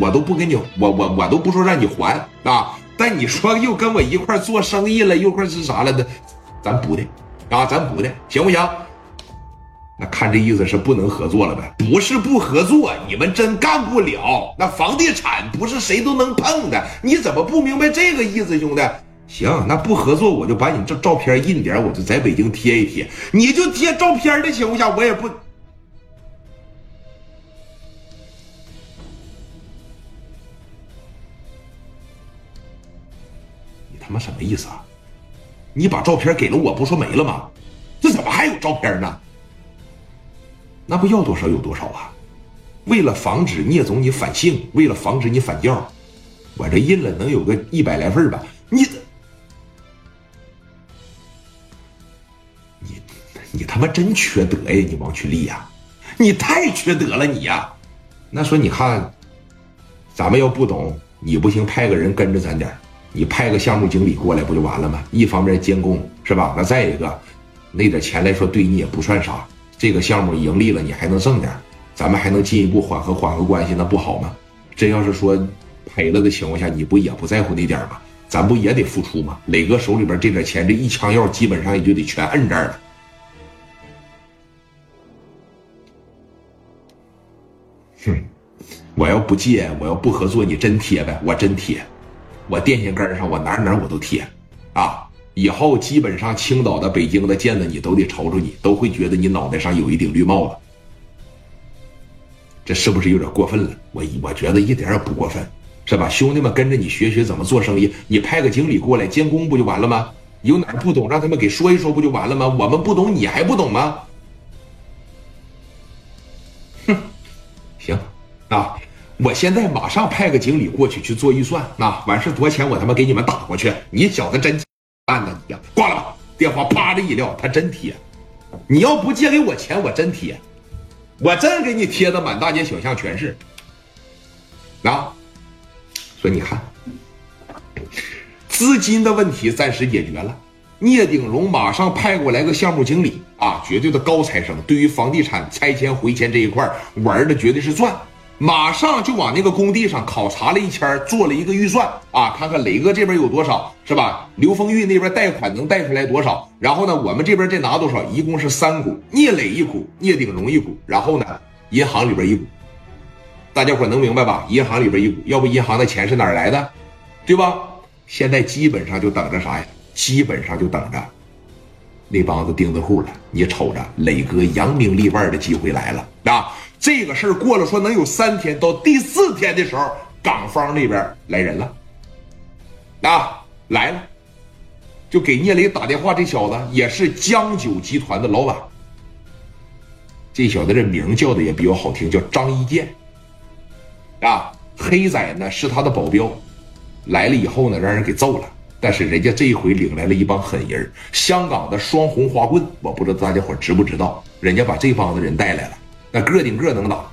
我都不给你，我我我都不说让你还啊。但你说又跟我一块做生意了，又块是啥了的，咱补的啊，咱补的行不行？那看这意思是不能合作了呗？不是不合作，你们真干不了。那房地产不是谁都能碰的，你怎么不明白这个意思，兄弟？行，那不合作，我就把你这照片印点，我就在北京贴一贴，你就贴照片的情况下，我也不。你他妈什么意思啊？你把照片给了我，不说没了吗？这怎么还有照片呢？那不要多少有多少啊！为了防止聂总你反姓，为了防止你反教，我这印了能有个一百来份吧？你。你他妈真缺德呀！你王群力呀，你太缺德了你呀！那说你看，咱们要不懂，你不行，派个人跟着咱点你派个项目经理过来不就完了吗？一方面监工是吧？那再一个，那点钱来说对你也不算啥。这个项目盈利了，你还能挣点，咱们还能进一步缓和缓和关系，那不好吗？真要是说赔了的情况下，你不也不在乎那点吗？咱不也得付出吗？磊哥手里边这点钱，这一枪药基本上也就得全摁这儿了。哼，我要不借，我要不合作，你真贴呗？我真贴，我电线杆上，我哪哪我都贴，啊！以后基本上青岛的、北京的见了你都得瞅瞅你，都会觉得你脑袋上有一顶绿帽子。这是不是有点过分了？我我觉得一点也不过分，是吧？兄弟们跟着你学学怎么做生意，你派个经理过来监工不就完了吗？有哪不懂让他们给说一说不就完了吗？我们不懂，你还不懂吗？哼行，啊，我现在马上派个经理过去去做预算，那，完事多少钱我他妈给你们打过去。你小子真烂呐你呀！挂了吧，电话啪的一撂，他真贴。你要不借给我钱，我真贴，我真给你贴的满大街小巷全是。啊，说你看，资金的问题暂时解决了。聂鼎荣马上派过来个项目经理啊，绝对的高材生，对于房地产拆迁回迁这一块玩的绝对是赚。马上就往那个工地上考察了一圈，做了一个预算啊，看看磊哥这边有多少，是吧？刘丰玉那边贷款能贷出来多少？然后呢，我们这边再拿多少？一共是三股，聂磊一股，聂鼎荣一股，然后呢，银行里边一股。大家伙能明白吧？银行里边一股，要不银行的钱是哪来的？对吧？现在基本上就等着啥呀？基本上就等着那帮子钉子户了。你瞅着，磊哥扬名立万的机会来了啊！这个事儿过了，说能有三天，到第四天的时候，港方那边来人了啊，来了，就给聂磊打电话。这小子也是江九集团的老板。这小子这名叫的也比较好听，叫张一建啊。黑仔呢是他的保镖，来了以后呢，让人给揍了。但是人家这一回领来了一帮狠人，香港的双红花棍，我不知道大家伙知不知道，人家把这帮子人带来了，那个顶个能打。